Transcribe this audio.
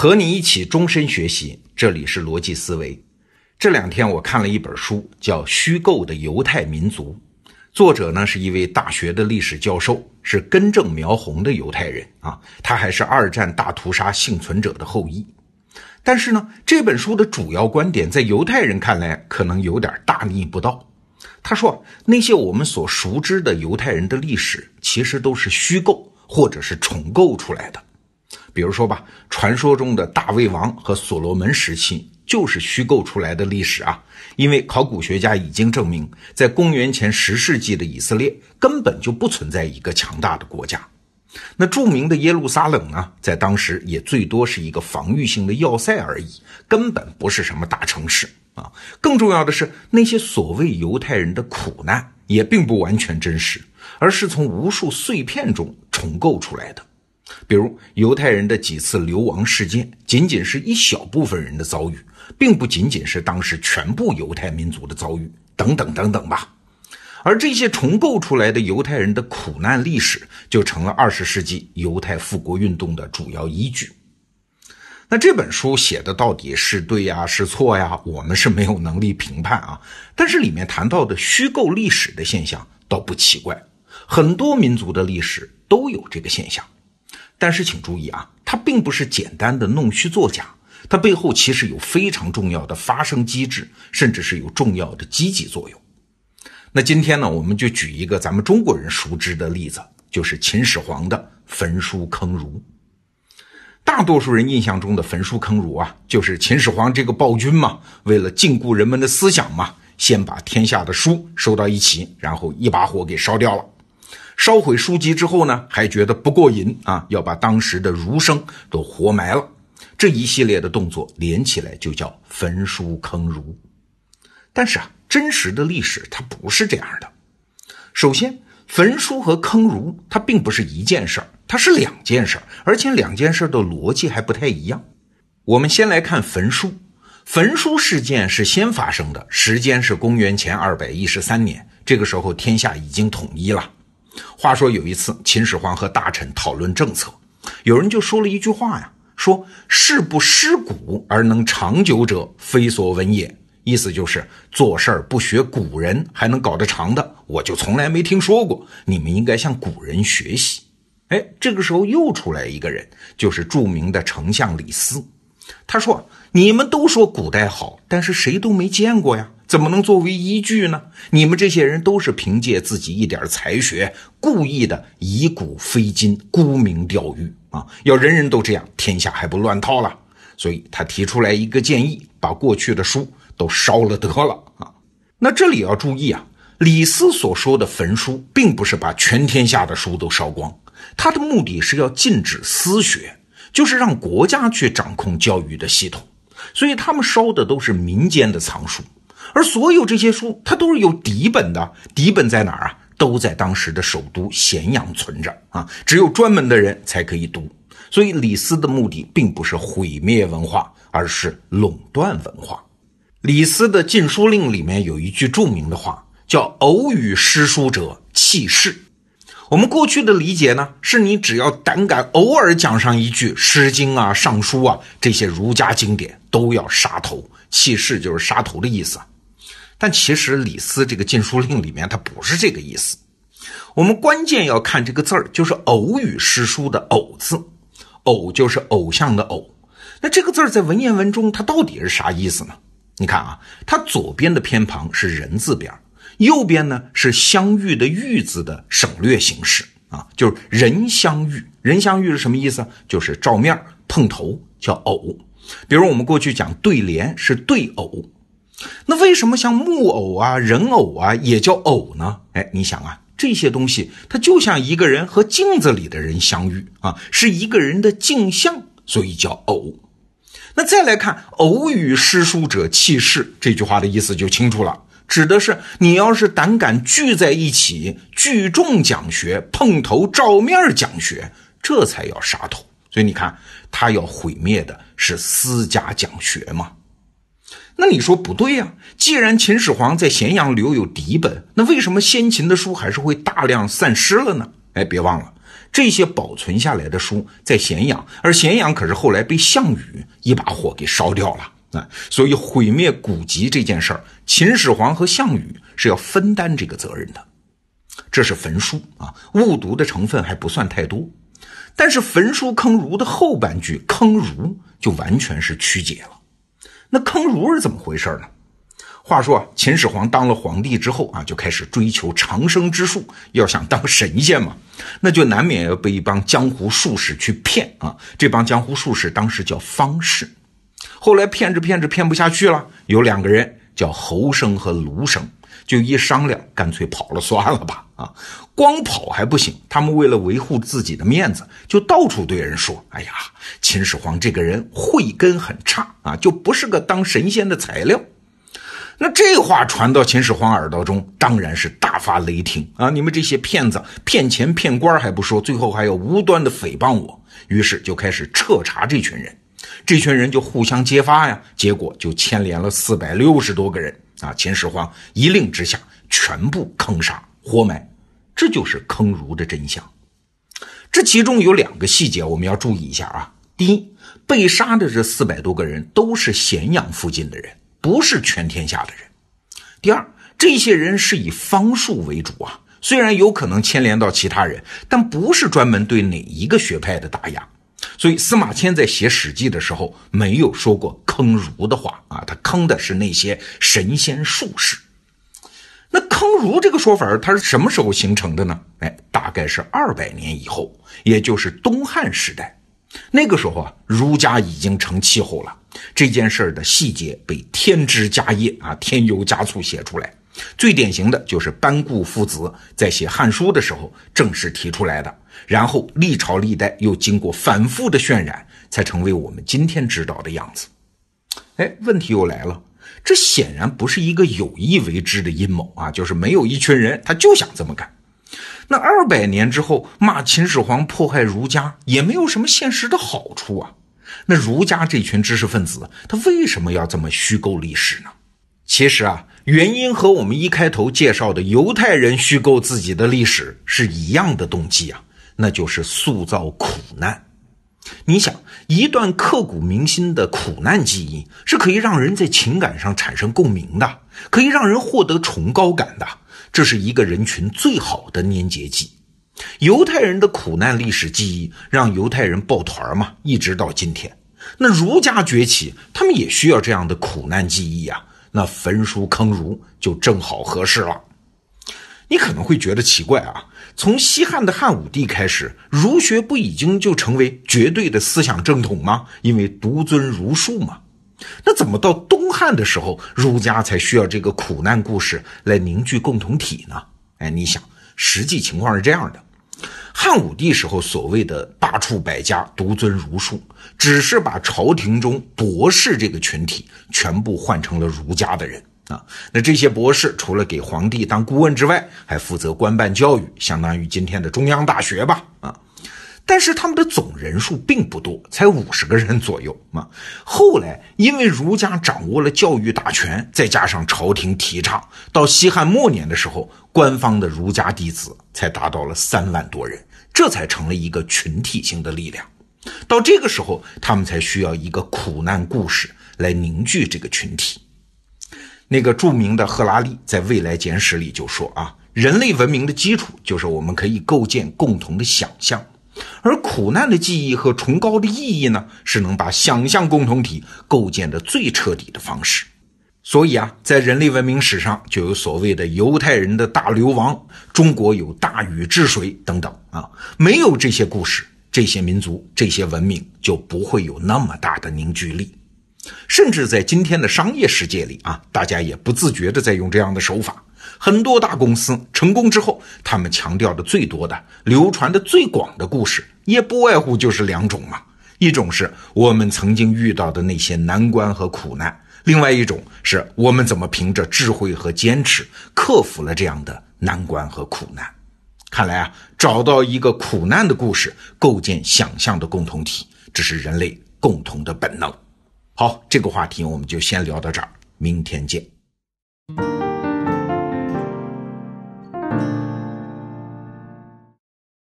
和你一起终身学习，这里是逻辑思维。这两天我看了一本书，叫《虚构的犹太民族》，作者呢是一位大学的历史教授，是根正苗红的犹太人啊，他还是二战大屠杀幸存者的后裔。但是呢，这本书的主要观点在犹太人看来可能有点大逆不道。他说，那些我们所熟知的犹太人的历史，其实都是虚构或者是重构出来的。比如说吧，传说中的大卫王和所罗门时期就是虚构出来的历史啊！因为考古学家已经证明，在公元前十世纪的以色列根本就不存在一个强大的国家。那著名的耶路撒冷呢，在当时也最多是一个防御性的要塞而已，根本不是什么大城市啊！更重要的是，那些所谓犹太人的苦难也并不完全真实，而是从无数碎片中重构出来的。比如犹太人的几次流亡事件，仅仅是一小部分人的遭遇，并不仅仅是当时全部犹太民族的遭遇，等等等等吧。而这些重构出来的犹太人的苦难历史，就成了二十世纪犹太复国运动的主要依据。那这本书写的到底是对呀，是错呀？我们是没有能力评判啊。但是里面谈到的虚构历史的现象倒不奇怪，很多民族的历史都有这个现象。但是请注意啊，它并不是简单的弄虚作假，它背后其实有非常重要的发生机制，甚至是有重要的积极作用。那今天呢，我们就举一个咱们中国人熟知的例子，就是秦始皇的焚书坑儒。大多数人印象中的焚书坑儒啊，就是秦始皇这个暴君嘛，为了禁锢人们的思想嘛，先把天下的书收到一起，然后一把火给烧掉了。烧毁书籍之后呢，还觉得不过瘾啊，要把当时的儒生都活埋了。这一系列的动作连起来就叫焚书坑儒。但是啊，真实的历史它不是这样的。首先，焚书和坑儒它并不是一件事儿，它是两件事儿，而且两件事儿的逻辑还不太一样。我们先来看焚书，焚书事件是先发生的，时间是公元前二百一十三年，这个时候天下已经统一了。话说有一次，秦始皇和大臣讨论政策，有人就说了一句话呀，说“事不失古而能长久者，非所闻也”。意思就是做事儿不学古人还能搞得长的，我就从来没听说过。你们应该向古人学习。哎，这个时候又出来一个人，就是著名的丞相李斯。他说：“你们都说古代好，但是谁都没见过呀。”怎么能作为依据呢？你们这些人都是凭借自己一点才学，故意的以古非今，沽名钓誉啊！要人人都这样，天下还不乱套了？所以他提出来一个建议，把过去的书都烧了得了啊！那这里要注意啊，李斯所说的焚书，并不是把全天下的书都烧光，他的目的是要禁止私学，就是让国家去掌控教育的系统，所以他们烧的都是民间的藏书。而所有这些书，它都是有底本的。底本在哪儿啊？都在当时的首都咸阳存着啊，只有专门的人才可以读。所以李斯的目的并不是毁灭文化，而是垄断文化。李斯的禁书令里面有一句著名的话，叫“偶语诗书者弃市”。我们过去的理解呢，是你只要胆敢偶尔讲上一句《诗经》啊、《尚书》啊这些儒家经典，都要杀头。弃市就是杀头的意思。但其实李斯这个禁书令里面，他不是这个意思。我们关键要看这个字儿，就是“偶语诗书”的“偶”字，“偶”就是偶像的“偶”。那这个字儿在文言文中，它到底是啥意思呢？你看啊，它左边的偏旁是人字边，右边呢是相遇的“遇”字的省略形式啊，就是人相遇。人相遇是什么意思？就是照面碰头，叫偶。比如我们过去讲对联是对偶。那为什么像木偶啊、人偶啊也叫偶呢？哎，你想啊，这些东西它就像一个人和镜子里的人相遇啊，是一个人的镜像，所以叫偶。那再来看“偶与诗书者弃市”这句话的意思就清楚了，指的是你要是胆敢聚在一起聚众讲学、碰头照面讲学，这才要杀头。所以你看，他要毁灭的是私家讲学嘛。那你说不对呀？既然秦始皇在咸阳留有底本，那为什么先秦的书还是会大量散失了呢？哎，别忘了，这些保存下来的书在咸阳，而咸阳可是后来被项羽一把火给烧掉了啊！所以毁灭古籍这件事儿，秦始皇和项羽是要分担这个责任的。这是焚书啊，误读的成分还不算太多。但是焚书坑儒的后半句坑儒就完全是曲解了。那坑儒是怎么回事呢？话说秦始皇当了皇帝之后啊，就开始追求长生之术，要想当神仙嘛，那就难免要被一帮江湖术士去骗啊。这帮江湖术士当时叫方士，后来骗着骗着骗不下去了，有两个人叫侯生和卢生。就一商量，干脆跑了算了吧。啊，光跑还不行，他们为了维护自己的面子，就到处对人说：“哎呀，秦始皇这个人慧根很差啊，就不是个当神仙的材料。”那这话传到秦始皇耳朵中，当然是大发雷霆啊！你们这些骗子，骗钱骗官还不说，最后还要无端的诽谤我。于是就开始彻查这群人，这群人就互相揭发呀，结果就牵连了四百六十多个人。啊！秦始皇一令之下，全部坑杀活埋，这就是坑儒的真相。这其中有两个细节我们要注意一下啊。第一，被杀的这四百多个人都是咸阳附近的人，不是全天下的人。第二，这些人是以方术为主啊，虽然有可能牵连到其他人，但不是专门对哪一个学派的打压。所以司马迁在写《史记》的时候没有说过坑儒的话啊，他坑的是那些神仙术士。那坑儒这个说法，它是什么时候形成的呢？哎，大概是二百年以后，也就是东汉时代。那个时候啊，儒家已经成气候了，这件事儿的细节被添枝加叶啊，添油加醋写出来。最典型的就是班固父子在写《汉书》的时候正式提出来的，然后历朝历代又经过反复的渲染，才成为我们今天知道的样子。哎，问题又来了，这显然不是一个有意为之的阴谋啊，就是没有一群人他就想这么干。那二百年之后骂秦始皇迫害儒家，也没有什么现实的好处啊。那儒家这群知识分子，他为什么要这么虚构历史呢？其实啊。原因和我们一开头介绍的犹太人虚构自己的历史是一样的动机啊，那就是塑造苦难。你想，一段刻骨铭心的苦难记忆是可以让人在情感上产生共鸣的，可以让人获得崇高感的，这是一个人群最好的粘结剂。犹太人的苦难历史记忆让犹太人抱团嘛，一直到今天。那儒家崛起，他们也需要这样的苦难记忆呀。那焚书坑儒就正好合适了。你可能会觉得奇怪啊，从西汉的汉武帝开始，儒学不已经就成为绝对的思想正统吗？因为独尊儒术嘛。那怎么到东汉的时候，儒家才需要这个苦难故事来凝聚共同体呢？哎，你想，实际情况是这样的。汉武帝时候所谓的罢黜百家，独尊儒术，只是把朝廷中博士这个群体全部换成了儒家的人啊。那这些博士除了给皇帝当顾问之外，还负责官办教育，相当于今天的中央大学吧啊。但是他们的总人数并不多，才五十个人左右嘛。后来因为儒家掌握了教育大权，再加上朝廷提倡，到西汉末年的时候，官方的儒家弟子才达到了三万多人，这才成了一个群体性的力量。到这个时候，他们才需要一个苦难故事来凝聚这个群体。那个著名的赫拉利在《未来简史》里就说啊，人类文明的基础就是我们可以构建共同的想象。而苦难的记忆和崇高的意义呢，是能把想象共同体构建的最彻底的方式。所以啊，在人类文明史上就有所谓的犹太人的大流亡，中国有大禹治水等等啊。没有这些故事，这些民族、这些文明就不会有那么大的凝聚力。甚至在今天的商业世界里啊，大家也不自觉的在用这样的手法。很多大公司成功之后，他们强调的最多的、流传的最广的故事，也不外乎就是两种嘛。一种是我们曾经遇到的那些难关和苦难，另外一种是我们怎么凭着智慧和坚持克服了这样的难关和苦难。看来啊，找到一个苦难的故事，构建想象的共同体，这是人类共同的本能。好，这个话题我们就先聊到这儿，明天见。